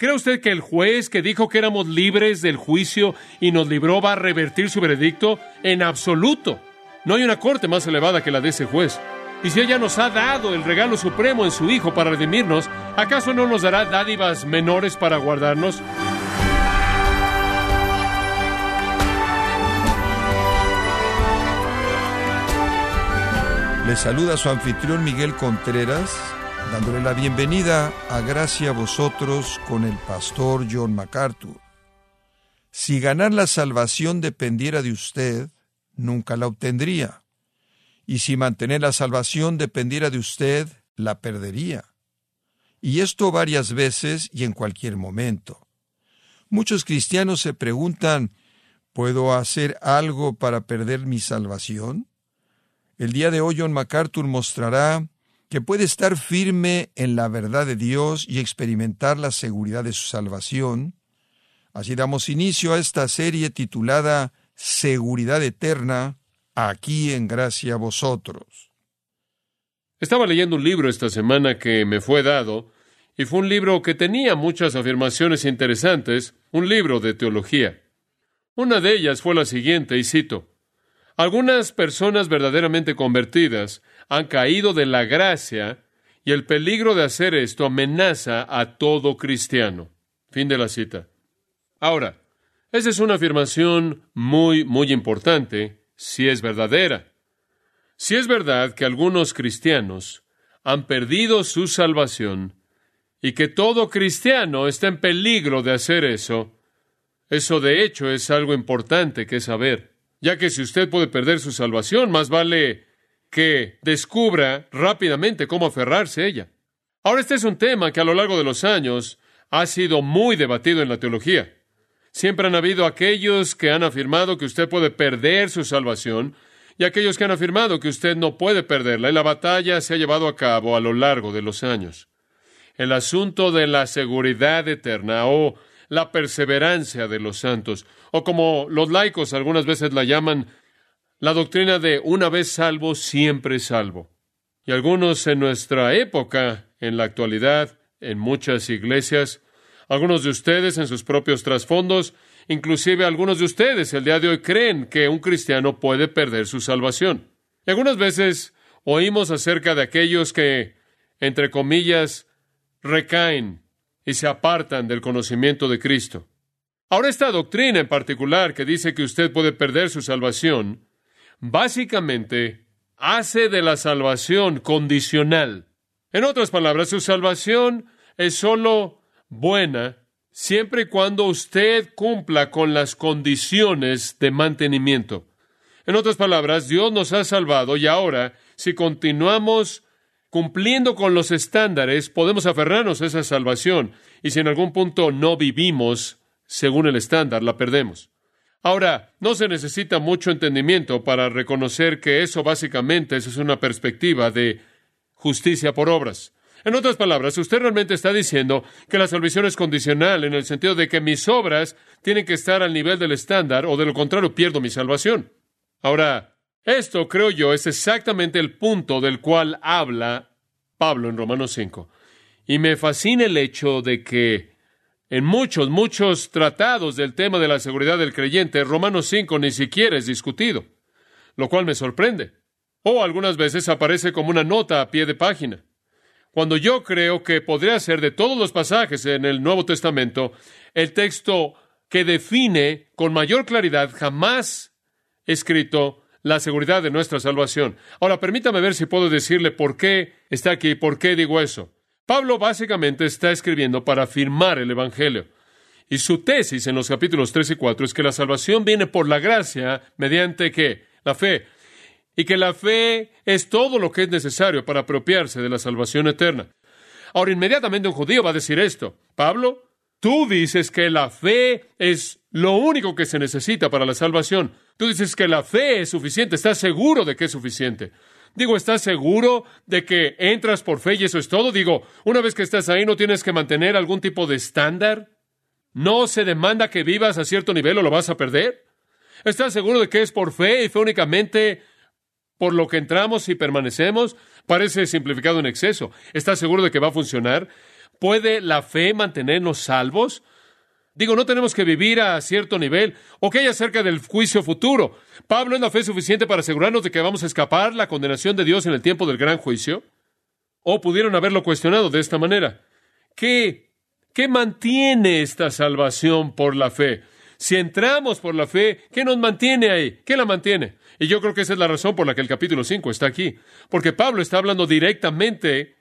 ¿Cree usted que el juez que dijo que éramos libres del juicio y nos libró va a revertir su veredicto? En absoluto. No hay una corte más elevada que la de ese juez. Y si ella nos ha dado el regalo supremo en su Hijo para redimirnos, ¿acaso no nos dará dádivas menores para guardarnos? Le saluda su anfitrión Miguel Contreras, dándole la bienvenida a Gracia a vosotros con el pastor John MacArthur. Si ganar la salvación dependiera de usted, nunca la obtendría. Y si mantener la salvación dependiera de usted, la perdería. Y esto varias veces y en cualquier momento. Muchos cristianos se preguntan, ¿puedo hacer algo para perder mi salvación? El día de hoy John MacArthur mostrará que puede estar firme en la verdad de Dios y experimentar la seguridad de su salvación. Así damos inicio a esta serie titulada Seguridad Eterna, aquí en gracia a vosotros. Estaba leyendo un libro esta semana que me fue dado, y fue un libro que tenía muchas afirmaciones interesantes, un libro de teología. Una de ellas fue la siguiente, y cito, algunas personas verdaderamente convertidas han caído de la gracia y el peligro de hacer esto amenaza a todo cristiano. Fin de la cita. Ahora, esa es una afirmación muy, muy importante si es verdadera. Si es verdad que algunos cristianos han perdido su salvación y que todo cristiano está en peligro de hacer eso, eso de hecho es algo importante que saber ya que si usted puede perder su salvación, más vale que descubra rápidamente cómo aferrarse a ella. Ahora, este es un tema que a lo largo de los años ha sido muy debatido en la teología. Siempre han habido aquellos que han afirmado que usted puede perder su salvación y aquellos que han afirmado que usted no puede perderla, y la batalla se ha llevado a cabo a lo largo de los años. El asunto de la seguridad eterna o la perseverancia de los santos, o como los laicos algunas veces la llaman, la doctrina de una vez salvo, siempre salvo. Y algunos en nuestra época, en la actualidad, en muchas iglesias, algunos de ustedes en sus propios trasfondos, inclusive algunos de ustedes el día de hoy creen que un cristiano puede perder su salvación. Y algunas veces oímos acerca de aquellos que, entre comillas, recaen y se apartan del conocimiento de Cristo. Ahora esta doctrina en particular que dice que usted puede perder su salvación, básicamente hace de la salvación condicional. En otras palabras, su salvación es sólo buena siempre y cuando usted cumpla con las condiciones de mantenimiento. En otras palabras, Dios nos ha salvado y ahora, si continuamos cumpliendo con los estándares, podemos aferrarnos a esa salvación. Y si en algún punto no vivimos según el estándar, la perdemos. Ahora, no se necesita mucho entendimiento para reconocer que eso básicamente es una perspectiva de justicia por obras. En otras palabras, usted realmente está diciendo que la salvación es condicional en el sentido de que mis obras tienen que estar al nivel del estándar o de lo contrario pierdo mi salvación. Ahora, esto, creo yo, es exactamente el punto del cual habla Pablo en Romanos 5. Y me fascina el hecho de que en muchos, muchos tratados del tema de la seguridad del creyente, Romanos 5 ni siquiera es discutido, lo cual me sorprende. O algunas veces aparece como una nota a pie de página. Cuando yo creo que podría ser de todos los pasajes en el Nuevo Testamento, el texto que define con mayor claridad jamás escrito la seguridad de nuestra salvación. Ahora, permítame ver si puedo decirle por qué está aquí, por qué digo eso. Pablo básicamente está escribiendo para afirmar el Evangelio. Y su tesis en los capítulos 3 y 4 es que la salvación viene por la gracia mediante que la fe. Y que la fe es todo lo que es necesario para apropiarse de la salvación eterna. Ahora, inmediatamente un judío va a decir esto. Pablo, tú dices que la fe es lo único que se necesita para la salvación. Tú dices que la fe es suficiente, estás seguro de que es suficiente. Digo, ¿estás seguro de que entras por fe y eso es todo? Digo, una vez que estás ahí no tienes que mantener algún tipo de estándar. ¿No se demanda que vivas a cierto nivel o lo vas a perder? ¿Estás seguro de que es por fe y fe únicamente por lo que entramos y permanecemos? Parece simplificado en exceso. ¿Estás seguro de que va a funcionar? ¿Puede la fe mantenernos salvos? Digo, no tenemos que vivir a cierto nivel. ¿O qué hay acerca del juicio futuro? ¿Pablo es la fe suficiente para asegurarnos de que vamos a escapar la condenación de Dios en el tiempo del gran juicio? ¿O pudieron haberlo cuestionado de esta manera? ¿Qué, qué mantiene esta salvación por la fe? Si entramos por la fe, ¿qué nos mantiene ahí? ¿Qué la mantiene? Y yo creo que esa es la razón por la que el capítulo 5 está aquí. Porque Pablo está hablando directamente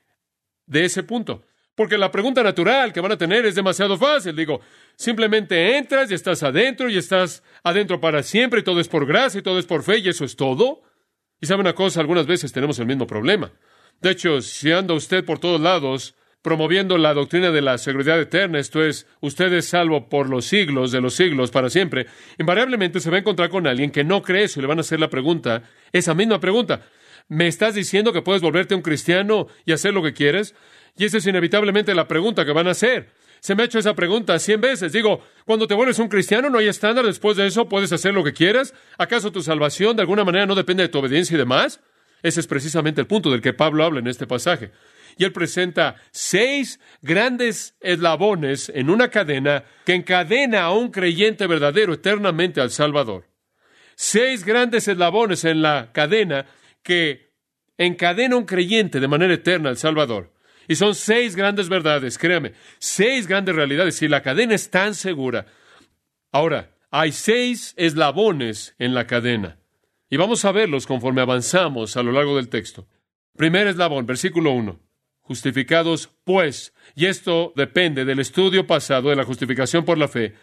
de ese punto. Porque la pregunta natural que van a tener es demasiado fácil. Digo, simplemente entras y estás adentro y estás adentro para siempre y todo es por gracia y todo es por fe y eso es todo. Y sabe una cosa, algunas veces tenemos el mismo problema. De hecho, si anda usted por todos lados promoviendo la doctrina de la seguridad eterna, esto es, usted es salvo por los siglos de los siglos para siempre, invariablemente se va a encontrar con alguien que no cree eso y le van a hacer la pregunta, esa misma pregunta. ¿Me estás diciendo que puedes volverte un cristiano y hacer lo que quieres? Y esa es inevitablemente la pregunta que van a hacer. Se me ha hecho esa pregunta cien veces. Digo, cuando te vuelves un cristiano no hay estándar, después de eso puedes hacer lo que quieras. ¿Acaso tu salvación de alguna manera no depende de tu obediencia y demás? Ese es precisamente el punto del que Pablo habla en este pasaje y él presenta seis grandes eslabones en una cadena que encadena a un creyente verdadero eternamente al Salvador. Seis grandes eslabones en la cadena que encadena a un creyente de manera eterna al Salvador. Y son seis grandes verdades, créame, seis grandes realidades. Y la cadena es tan segura. Ahora, hay seis eslabones en la cadena. Y vamos a verlos conforme avanzamos a lo largo del texto. Primer eslabón, versículo 1. Justificados, pues, y esto depende del estudio pasado de la justificación por la fe,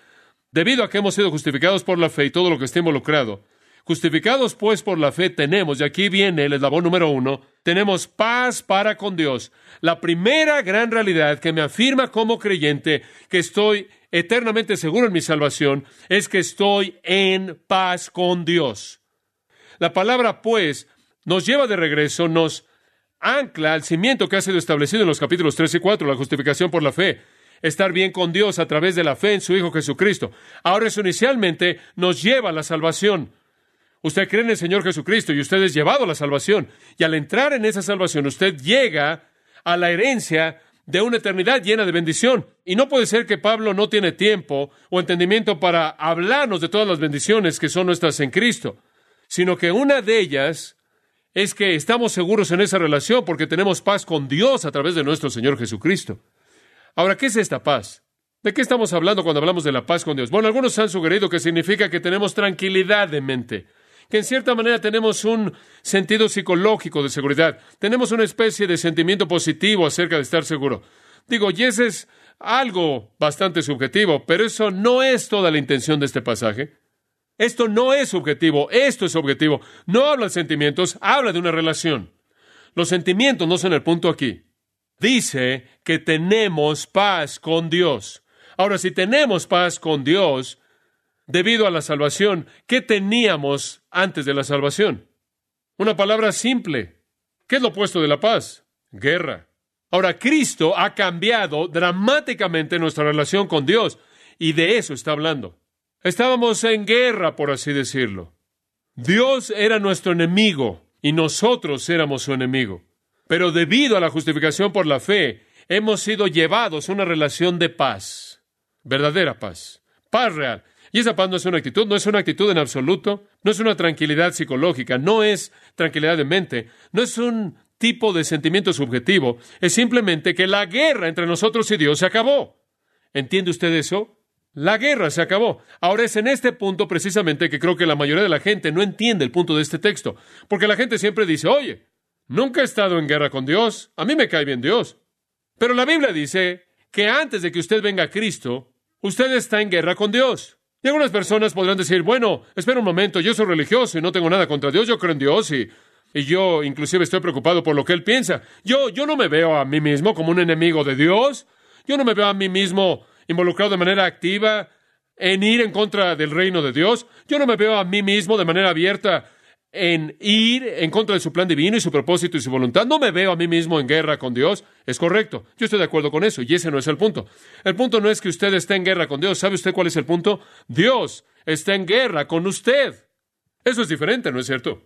debido a que hemos sido justificados por la fe y todo lo que está involucrado, justificados pues por la fe tenemos, y aquí viene el eslabón número uno, tenemos paz para con Dios. La primera gran realidad que me afirma como creyente que estoy eternamente seguro en mi salvación es que estoy en paz con Dios. La palabra pues nos lleva de regreso, nos ancla al cimiento que ha sido establecido en los capítulos 3 y 4, la justificación por la fe. Estar bien con Dios a través de la fe en su Hijo Jesucristo. Ahora eso inicialmente nos lleva a la salvación. Usted cree en el Señor Jesucristo y usted es llevado a la salvación. Y al entrar en esa salvación, usted llega a la herencia de una eternidad llena de bendición. Y no puede ser que Pablo no tiene tiempo o entendimiento para hablarnos de todas las bendiciones que son nuestras en Cristo, sino que una de ellas es que estamos seguros en esa relación porque tenemos paz con Dios a través de nuestro Señor Jesucristo. Ahora, ¿qué es esta paz? ¿De qué estamos hablando cuando hablamos de la paz con Dios? Bueno, algunos han sugerido que significa que tenemos tranquilidad de mente, que en cierta manera tenemos un sentido psicológico de seguridad, tenemos una especie de sentimiento positivo acerca de estar seguro. Digo, y ese es algo bastante subjetivo, pero eso no es toda la intención de este pasaje. Esto no es subjetivo, esto es objetivo. No habla de sentimientos, habla de una relación. Los sentimientos no son el punto aquí. Dice que tenemos paz con Dios. Ahora, si tenemos paz con Dios, debido a la salvación, ¿qué teníamos antes de la salvación? Una palabra simple. ¿Qué es lo opuesto de la paz? Guerra. Ahora, Cristo ha cambiado dramáticamente nuestra relación con Dios y de eso está hablando. Estábamos en guerra, por así decirlo. Dios era nuestro enemigo y nosotros éramos su enemigo. Pero debido a la justificación por la fe, hemos sido llevados a una relación de paz, verdadera paz, paz real. Y esa paz no es una actitud, no es una actitud en absoluto, no es una tranquilidad psicológica, no es tranquilidad de mente, no es un tipo de sentimiento subjetivo, es simplemente que la guerra entre nosotros y Dios se acabó. ¿Entiende usted eso? La guerra se acabó. Ahora es en este punto precisamente que creo que la mayoría de la gente no entiende el punto de este texto, porque la gente siempre dice, oye, nunca he estado en guerra con Dios, a mí me cae bien Dios. Pero la Biblia dice que antes de que usted venga a Cristo, usted está en guerra con Dios. Y algunas personas podrán decir, bueno, espera un momento, yo soy religioso y no tengo nada contra Dios, yo creo en Dios y, y yo inclusive estoy preocupado por lo que Él piensa. Yo, yo no me veo a mí mismo como un enemigo de Dios, yo no me veo a mí mismo involucrado de manera activa en ir en contra del reino de Dios. Yo no me veo a mí mismo de manera abierta en ir en contra de su plan divino y su propósito y su voluntad. No me veo a mí mismo en guerra con Dios. Es correcto. Yo estoy de acuerdo con eso y ese no es el punto. El punto no es que usted esté en guerra con Dios. ¿Sabe usted cuál es el punto? Dios está en guerra con usted. Eso es diferente, ¿no es cierto?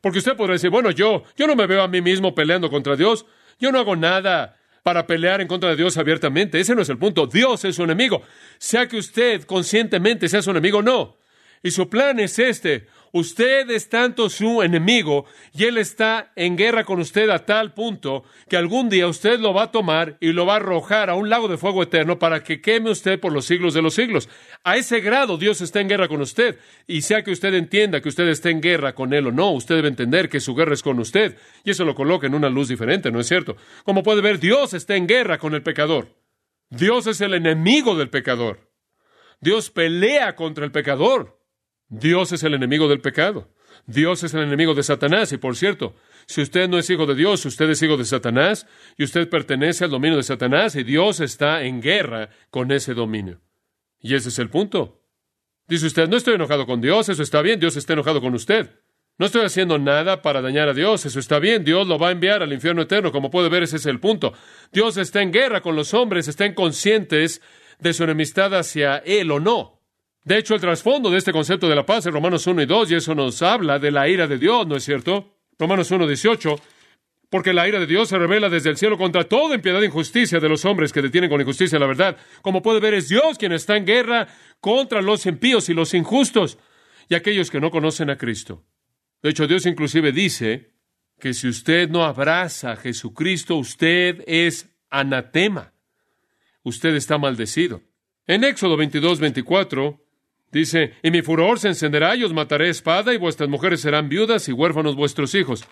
Porque usted podrá decir, bueno, yo, yo no me veo a mí mismo peleando contra Dios. Yo no hago nada para pelear en contra de Dios abiertamente. Ese no es el punto. Dios es su enemigo. Sea que usted conscientemente sea su enemigo no. Y su plan es este. Usted es tanto su enemigo y él está en guerra con usted a tal punto que algún día usted lo va a tomar y lo va a arrojar a un lago de fuego eterno para que queme usted por los siglos de los siglos. A ese grado Dios está en guerra con usted. Y sea que usted entienda que usted está en guerra con él o no, usted debe entender que su guerra es con usted. Y eso lo coloca en una luz diferente, ¿no es cierto? Como puede ver, Dios está en guerra con el pecador. Dios es el enemigo del pecador. Dios pelea contra el pecador. Dios es el enemigo del pecado. Dios es el enemigo de Satanás. Y por cierto, si usted no es hijo de Dios, usted es hijo de Satanás y usted pertenece al dominio de Satanás y Dios está en guerra con ese dominio. Y ese es el punto. Dice usted, no estoy enojado con Dios, eso está bien, Dios está enojado con usted. No estoy haciendo nada para dañar a Dios, eso está bien, Dios lo va a enviar al infierno eterno, como puede ver, ese es el punto. Dios está en guerra con los hombres, estén conscientes de su enemistad hacia Él o no. De hecho, el trasfondo de este concepto de la paz es Romanos 1 y 2, y eso nos habla de la ira de Dios, ¿no es cierto? Romanos 1, 18, porque la ira de Dios se revela desde el cielo contra toda impiedad e injusticia de los hombres que detienen con injusticia la verdad. Como puede ver, es Dios quien está en guerra contra los impíos y los injustos y aquellos que no conocen a Cristo. De hecho, Dios inclusive dice que si usted no abraza a Jesucristo, usted es anatema. Usted está maldecido. En Éxodo 22, 24, Dice, y mi furor se encenderá y os mataré espada y vuestras mujeres serán viudas y huérfanos vuestros hijos.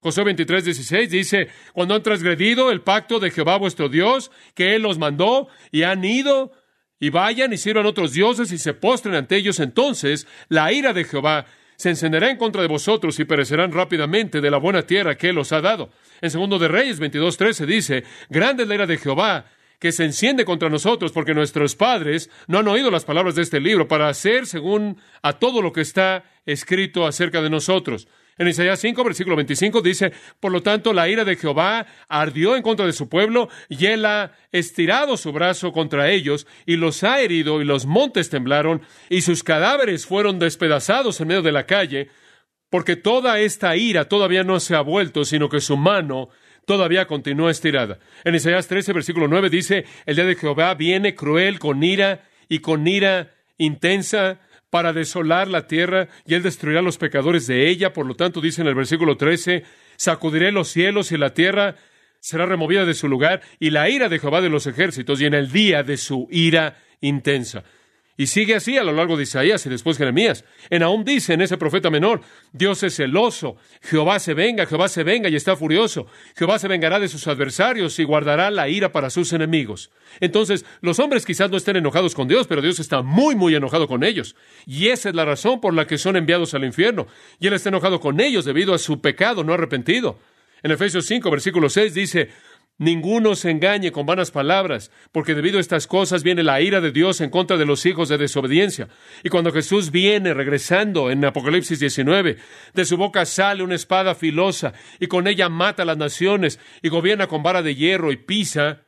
Josué 23, 16 dice, cuando han transgredido el pacto de Jehová vuestro Dios, que Él los mandó, y han ido, y vayan y sirvan otros dioses y se postren ante ellos, entonces la ira de Jehová se encenderá en contra de vosotros y perecerán rápidamente de la buena tierra que Él os ha dado. En segundo de Reyes 22, 13 dice, grande es la ira de Jehová que se enciende contra nosotros porque nuestros padres no han oído las palabras de este libro para hacer según a todo lo que está escrito acerca de nosotros. En Isaías 5, versículo 25 dice, por lo tanto, la ira de Jehová ardió en contra de su pueblo y él ha estirado su brazo contra ellos y los ha herido y los montes temblaron y sus cadáveres fueron despedazados en medio de la calle, porque toda esta ira todavía no se ha vuelto, sino que su mano todavía continúa estirada. En Isaías 13, versículo 9 dice, el día de Jehová viene cruel con ira y con ira intensa para desolar la tierra y él destruirá a los pecadores de ella. Por lo tanto, dice en el versículo 13, sacudiré los cielos y la tierra será removida de su lugar y la ira de Jehová de los ejércitos y en el día de su ira intensa. Y sigue así a lo largo de Isaías y después Jeremías. En aún dice en ese profeta menor, Dios es celoso, Jehová se venga, Jehová se venga y está furioso, Jehová se vengará de sus adversarios y guardará la ira para sus enemigos. Entonces, los hombres quizás no estén enojados con Dios, pero Dios está muy, muy enojado con ellos. Y esa es la razón por la que son enviados al infierno. Y Él está enojado con ellos debido a su pecado no arrepentido. En Efesios 5, versículo 6 dice, Ninguno se engañe con vanas palabras, porque debido a estas cosas viene la ira de Dios en contra de los hijos de desobediencia. Y cuando Jesús viene regresando en Apocalipsis 19, de su boca sale una espada filosa, y con ella mata a las naciones, y gobierna con vara de hierro y pisa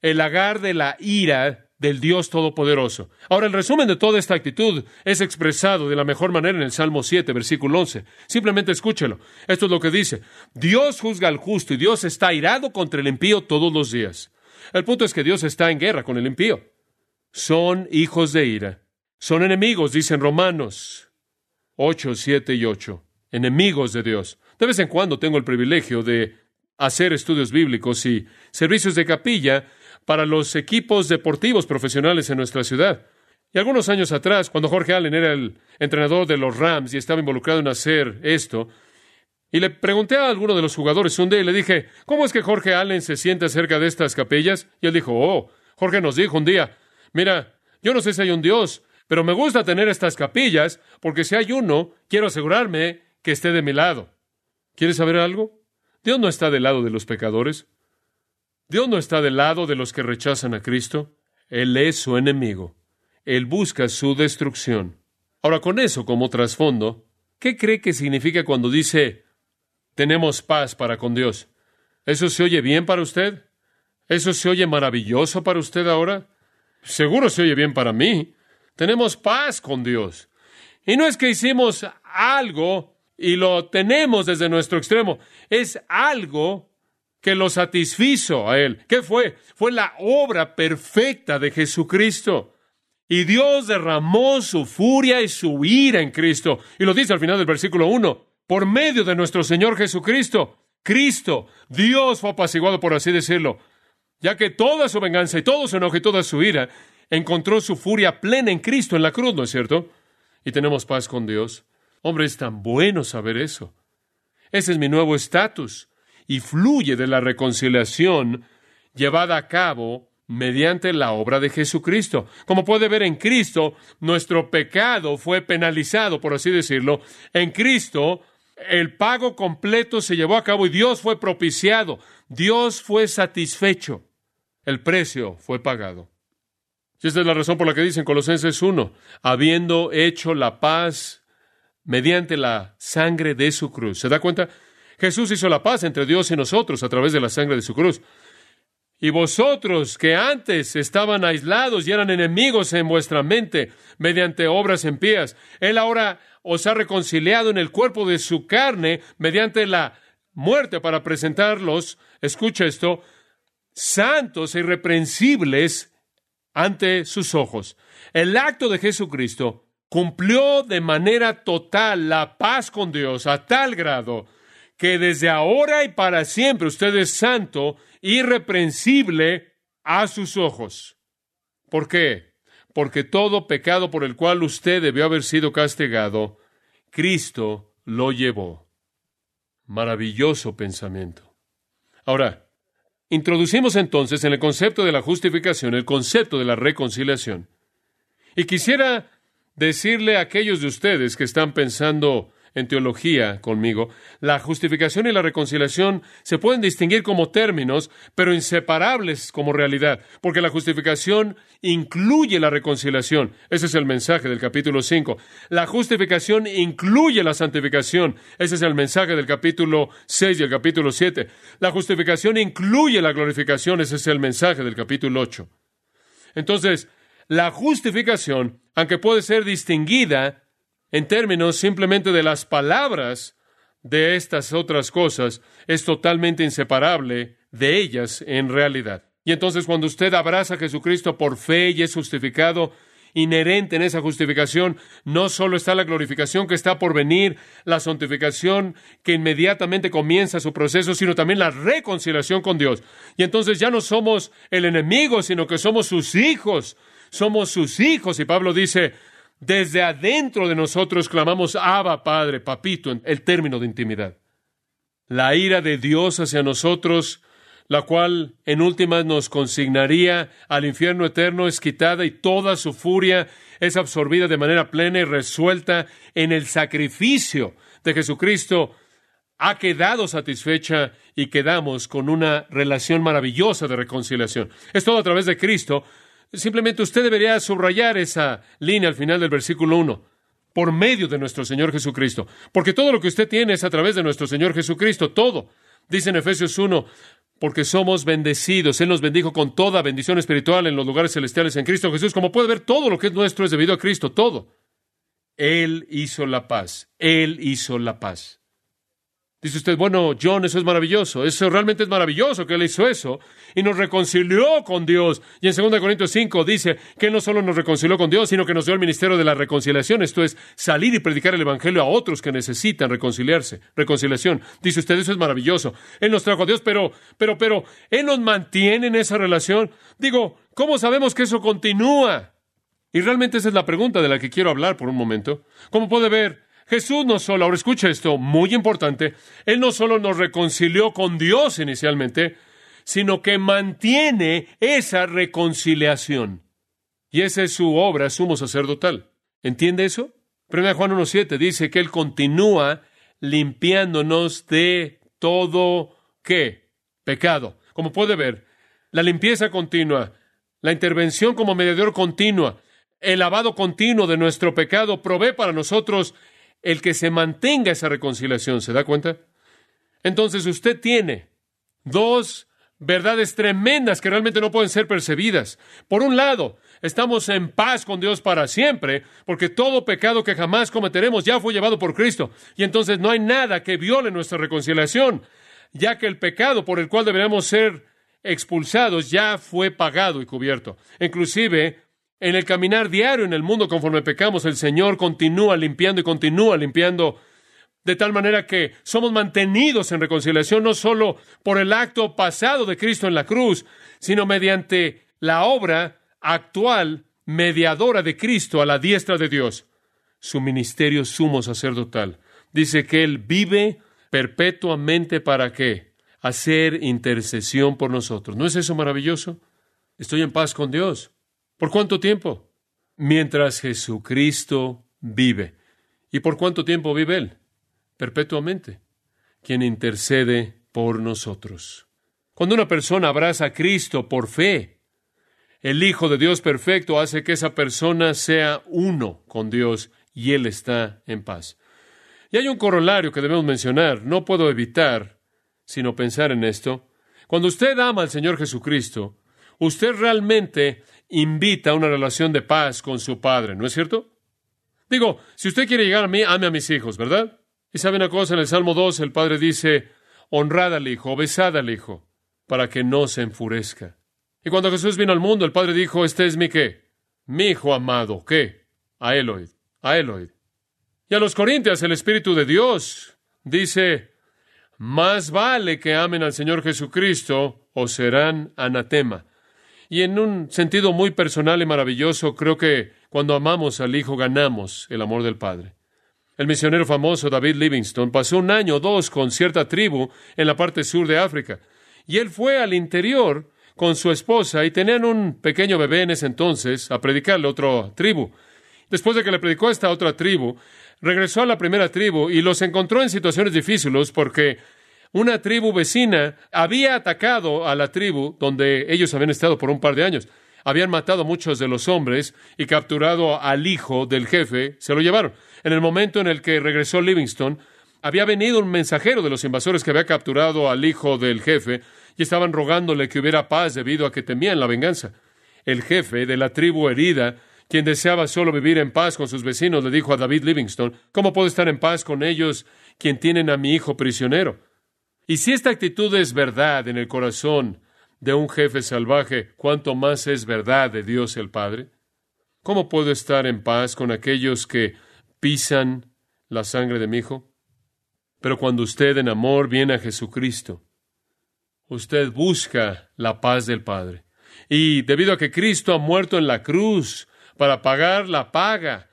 el lagar de la ira del Dios Todopoderoso. Ahora, el resumen de toda esta actitud es expresado de la mejor manera en el Salmo 7, versículo 11. Simplemente escúchelo. Esto es lo que dice. Dios juzga al justo y Dios está irado contra el impío todos los días. El punto es que Dios está en guerra con el impío. Son hijos de ira. Son enemigos, dicen Romanos 8, 7 y 8. Enemigos de Dios. De vez en cuando tengo el privilegio de hacer estudios bíblicos y servicios de capilla para los equipos deportivos profesionales en nuestra ciudad. Y algunos años atrás, cuando Jorge Allen era el entrenador de los Rams y estaba involucrado en hacer esto, y le pregunté a alguno de los jugadores un día y le dije, ¿cómo es que Jorge Allen se siente acerca de estas capillas? Y él dijo, oh, Jorge nos dijo un día, mira, yo no sé si hay un Dios, pero me gusta tener estas capillas porque si hay uno, quiero asegurarme que esté de mi lado. ¿Quieres saber algo? Dios no está del lado de los pecadores. Dios no está del lado de los que rechazan a Cristo. Él es su enemigo. Él busca su destrucción. Ahora, con eso como trasfondo, ¿qué cree que significa cuando dice tenemos paz para con Dios? ¿Eso se oye bien para usted? ¿Eso se oye maravilloso para usted ahora? Seguro se oye bien para mí. Tenemos paz con Dios. Y no es que hicimos algo y lo tenemos desde nuestro extremo. Es algo que lo satisfizo a él. ¿Qué fue? Fue la obra perfecta de Jesucristo. Y Dios derramó su furia y su ira en Cristo. Y lo dice al final del versículo 1, por medio de nuestro Señor Jesucristo. Cristo, Dios fue apaciguado, por así decirlo, ya que toda su venganza y todo su enojo y toda su ira encontró su furia plena en Cristo en la cruz, ¿no es cierto? Y tenemos paz con Dios. Hombre, es tan bueno saber eso. Ese es mi nuevo estatus y fluye de la reconciliación llevada a cabo mediante la obra de Jesucristo. Como puede ver en Cristo, nuestro pecado fue penalizado, por así decirlo. En Cristo, el pago completo se llevó a cabo y Dios fue propiciado. Dios fue satisfecho. El precio fue pagado. Y esta es la razón por la que dicen Colosenses 1, habiendo hecho la paz mediante la sangre de su cruz. ¿Se da cuenta? Jesús hizo la paz entre Dios y nosotros a través de la sangre de su cruz. Y vosotros que antes estaban aislados y eran enemigos en vuestra mente mediante obras impías, Él ahora os ha reconciliado en el cuerpo de su carne mediante la muerte para presentarlos, escucha esto, santos e irreprensibles ante sus ojos. El acto de Jesucristo cumplió de manera total la paz con Dios a tal grado que desde ahora y para siempre usted es santo, irreprensible a sus ojos. ¿Por qué? Porque todo pecado por el cual usted debió haber sido castigado, Cristo lo llevó. Maravilloso pensamiento. Ahora, introducimos entonces en el concepto de la justificación el concepto de la reconciliación. Y quisiera decirle a aquellos de ustedes que están pensando en teología conmigo, la justificación y la reconciliación se pueden distinguir como términos, pero inseparables como realidad, porque la justificación incluye la reconciliación. Ese es el mensaje del capítulo 5. La justificación incluye la santificación. Ese es el mensaje del capítulo 6 y el capítulo 7. La justificación incluye la glorificación. Ese es el mensaje del capítulo 8. Entonces, la justificación, aunque puede ser distinguida en términos simplemente de las palabras de estas otras cosas, es totalmente inseparable de ellas en realidad. Y entonces cuando usted abraza a Jesucristo por fe y es justificado, inherente en esa justificación, no solo está la glorificación que está por venir, la santificación que inmediatamente comienza su proceso, sino también la reconciliación con Dios. Y entonces ya no somos el enemigo, sino que somos sus hijos. Somos sus hijos. Y Pablo dice, desde adentro de nosotros clamamos, Abba, Padre, Papito, en el término de intimidad. La ira de Dios hacia nosotros, la cual en últimas nos consignaría al infierno eterno, es quitada y toda su furia es absorbida de manera plena y resuelta en el sacrificio de Jesucristo, ha quedado satisfecha y quedamos con una relación maravillosa de reconciliación. Es todo a través de Cristo, Simplemente usted debería subrayar esa línea al final del versículo 1, por medio de nuestro Señor Jesucristo, porque todo lo que usted tiene es a través de nuestro Señor Jesucristo, todo. Dice en Efesios 1, porque somos bendecidos. Él nos bendijo con toda bendición espiritual en los lugares celestiales en Cristo Jesús. Como puede ver, todo lo que es nuestro es debido a Cristo, todo. Él hizo la paz. Él hizo la paz. Dice usted, bueno, John, eso es maravilloso. Eso realmente es maravilloso que Él hizo eso y nos reconcilió con Dios. Y en 2 Corintios 5 dice que no solo nos reconcilió con Dios, sino que nos dio el ministerio de la reconciliación. Esto es salir y predicar el Evangelio a otros que necesitan reconciliarse. Reconciliación. Dice usted, eso es maravilloso. Él nos trajo a Dios, pero, pero, pero, Él nos mantiene en esa relación. Digo, ¿cómo sabemos que eso continúa? Y realmente esa es la pregunta de la que quiero hablar por un momento. ¿Cómo puede ver? Jesús no solo, ahora escucha esto, muy importante, Él no solo nos reconcilió con Dios inicialmente, sino que mantiene esa reconciliación. Y esa es su obra sumo sacerdotal. ¿Entiende eso? 1 Juan 1.7 dice que Él continúa limpiándonos de todo qué? Pecado. Como puede ver, la limpieza continua, la intervención como mediador continua, el lavado continuo de nuestro pecado provee para nosotros el que se mantenga esa reconciliación. ¿Se da cuenta? Entonces usted tiene dos verdades tremendas que realmente no pueden ser percibidas. Por un lado, estamos en paz con Dios para siempre, porque todo pecado que jamás cometeremos ya fue llevado por Cristo, y entonces no hay nada que viole nuestra reconciliación. ya que el pecado por el cual deberíamos ser expulsados ya fue pagado y cubierto. Inclusive, en el caminar diario en el mundo conforme pecamos, el Señor continúa limpiando y continúa limpiando de tal manera que somos mantenidos en reconciliación no solo por el acto pasado de Cristo en la cruz, sino mediante la obra actual mediadora de Cristo a la diestra de Dios, su ministerio sumo sacerdotal. Dice que Él vive perpetuamente para qué? Hacer intercesión por nosotros. ¿No es eso maravilloso? Estoy en paz con Dios. ¿Por cuánto tiempo? Mientras Jesucristo vive. ¿Y por cuánto tiempo vive Él? Perpetuamente. Quien intercede por nosotros. Cuando una persona abraza a Cristo por fe, el Hijo de Dios perfecto hace que esa persona sea uno con Dios y Él está en paz. Y hay un corolario que debemos mencionar. No puedo evitar sino pensar en esto. Cuando usted ama al Señor Jesucristo, usted realmente invita a una relación de paz con su Padre, ¿no es cierto? Digo, si usted quiere llegar a mí, ame a mis hijos, ¿verdad? Y sabe una cosa, en el Salmo 2 el Padre dice, honrad al Hijo, besad al Hijo, para que no se enfurezca. Y cuando Jesús vino al mundo, el Padre dijo, este es mi qué? Mi Hijo amado, ¿qué? A Eloid, a Eloid. Y a los Corintios el Espíritu de Dios dice, más vale que amen al Señor Jesucristo o serán anatema. Y en un sentido muy personal y maravilloso, creo que cuando amamos al Hijo ganamos el amor del Padre. El misionero famoso David Livingstone pasó un año o dos con cierta tribu en la parte sur de África. Y él fue al interior con su esposa y tenían un pequeño bebé en ese entonces a predicarle a otra tribu. Después de que le predicó a esta otra tribu, regresó a la primera tribu y los encontró en situaciones difíciles porque una tribu vecina había atacado a la tribu donde ellos habían estado por un par de años. Habían matado a muchos de los hombres y capturado al hijo del jefe, se lo llevaron. En el momento en el que regresó Livingston, había venido un mensajero de los invasores que había capturado al hijo del jefe y estaban rogándole que hubiera paz debido a que temían la venganza. El jefe de la tribu herida quien deseaba solo vivir en paz con sus vecinos, le dijo a David Livingstone, ¿cómo puedo estar en paz con ellos quien tienen a mi hijo prisionero? Y si esta actitud es verdad en el corazón de un jefe salvaje, ¿cuánto más es verdad de Dios el Padre? ¿Cómo puedo estar en paz con aquellos que pisan la sangre de mi hijo? Pero cuando usted en amor viene a Jesucristo, usted busca la paz del Padre. Y debido a que Cristo ha muerto en la cruz, para pagar la paga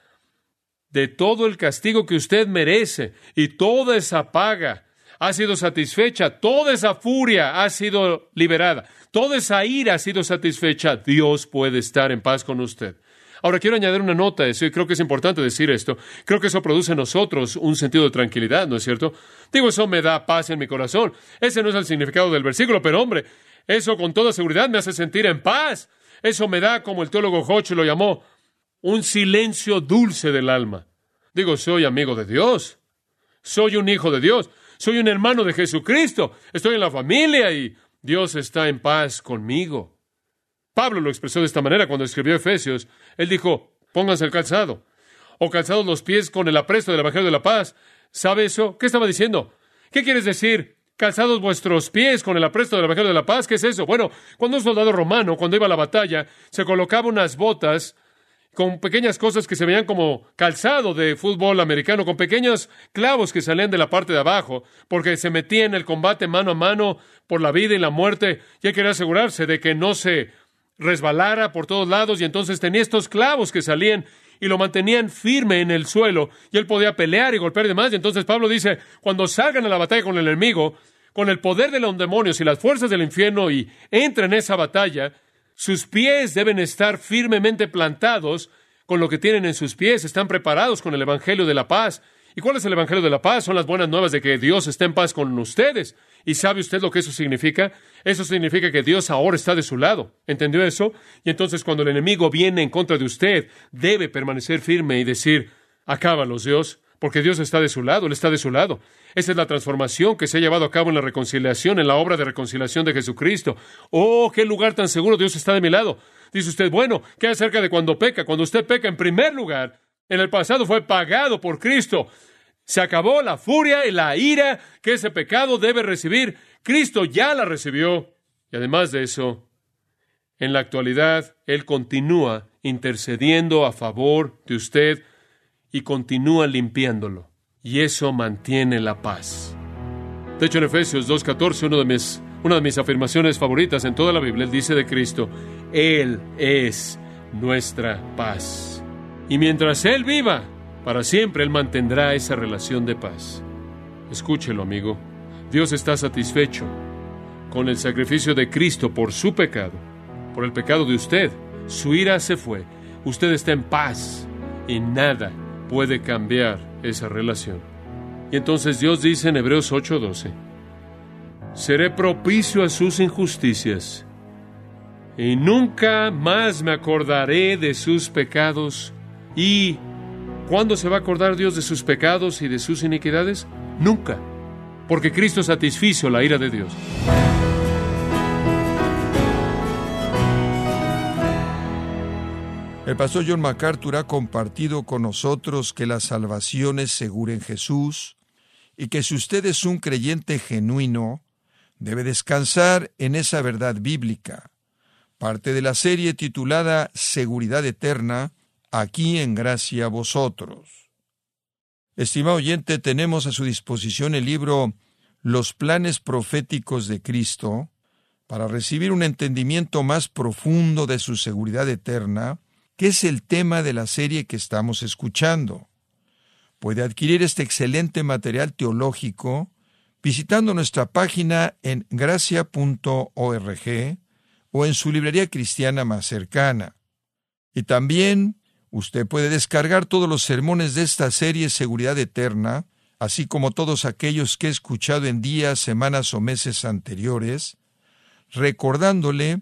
de todo el castigo que usted merece. Y toda esa paga ha sido satisfecha, toda esa furia ha sido liberada, toda esa ira ha sido satisfecha. Dios puede estar en paz con usted. Ahora quiero añadir una nota a eso y creo que es importante decir esto. Creo que eso produce en nosotros un sentido de tranquilidad, ¿no es cierto? Digo, eso me da paz en mi corazón. Ese no es el significado del versículo, pero hombre, eso con toda seguridad me hace sentir en paz. Eso me da, como el teólogo Hodge lo llamó, un silencio dulce del alma. Digo, soy amigo de Dios, soy un hijo de Dios, soy un hermano de Jesucristo, estoy en la familia y Dios está en paz conmigo. Pablo lo expresó de esta manera cuando escribió Efesios. Él dijo, pónganse el calzado, o calzados los pies con el apresto del Evangelio de la paz. ¿Sabe eso? ¿Qué estaba diciendo? ¿Qué quieres decir? calzados vuestros pies con el apresto del Evangelio de la paz. ¿Qué es eso? Bueno, cuando un soldado romano, cuando iba a la batalla, se colocaba unas botas con pequeñas cosas que se veían como calzado de fútbol americano, con pequeños clavos que salían de la parte de abajo, porque se metía en el combate mano a mano por la vida y la muerte, y él quería asegurarse de que no se resbalara por todos lados, y entonces tenía estos clavos que salían y lo mantenían firme en el suelo, y él podía pelear y golpear y demás, y entonces Pablo dice, cuando salgan a la batalla con el enemigo, con el poder de los demonios y las fuerzas del infierno y entra en esa batalla, sus pies deben estar firmemente plantados con lo que tienen en sus pies, están preparados con el Evangelio de la paz. ¿Y cuál es el Evangelio de la paz? Son las buenas nuevas de que Dios está en paz con ustedes. ¿Y sabe usted lo que eso significa? Eso significa que Dios ahora está de su lado. ¿Entendió eso? Y entonces cuando el enemigo viene en contra de usted, debe permanecer firme y decir, acábalos Dios, porque Dios está de su lado, Él está de su lado. Esa es la transformación que se ha llevado a cabo en la reconciliación, en la obra de reconciliación de Jesucristo. Oh, qué lugar tan seguro, Dios está de mi lado. Dice usted, bueno, ¿qué acerca de cuando peca? Cuando usted peca, en primer lugar, en el pasado fue pagado por Cristo. Se acabó la furia y la ira que ese pecado debe recibir. Cristo ya la recibió. Y además de eso, en la actualidad, Él continúa intercediendo a favor de usted y continúa limpiándolo. Y eso mantiene la paz. De hecho, en Efesios 2.14, uno de mis, una de mis afirmaciones favoritas en toda la Biblia, Él dice de Cristo, Él es nuestra paz. Y mientras Él viva, para siempre Él mantendrá esa relación de paz. Escúchelo, amigo. Dios está satisfecho con el sacrificio de Cristo por su pecado, por el pecado de usted. Su ira se fue. Usted está en paz y nada puede cambiar esa relación. Y entonces Dios dice en Hebreos 8:12, seré propicio a sus injusticias y nunca más me acordaré de sus pecados. ¿Y cuándo se va a acordar Dios de sus pecados y de sus iniquidades? Nunca, porque Cristo satisfizo la ira de Dios. El pastor John MacArthur ha compartido con nosotros que la salvación es segura en Jesús y que si usted es un creyente genuino, debe descansar en esa verdad bíblica, parte de la serie titulada Seguridad Eterna, aquí en gracia a vosotros. Estimado oyente, tenemos a su disposición el libro Los planes proféticos de Cristo para recibir un entendimiento más profundo de su seguridad eterna, que es el tema de la serie que estamos escuchando. Puede adquirir este excelente material teológico visitando nuestra página en gracia.org o en su librería cristiana más cercana. Y también usted puede descargar todos los sermones de esta serie Seguridad Eterna, así como todos aquellos que he escuchado en días, semanas o meses anteriores, recordándole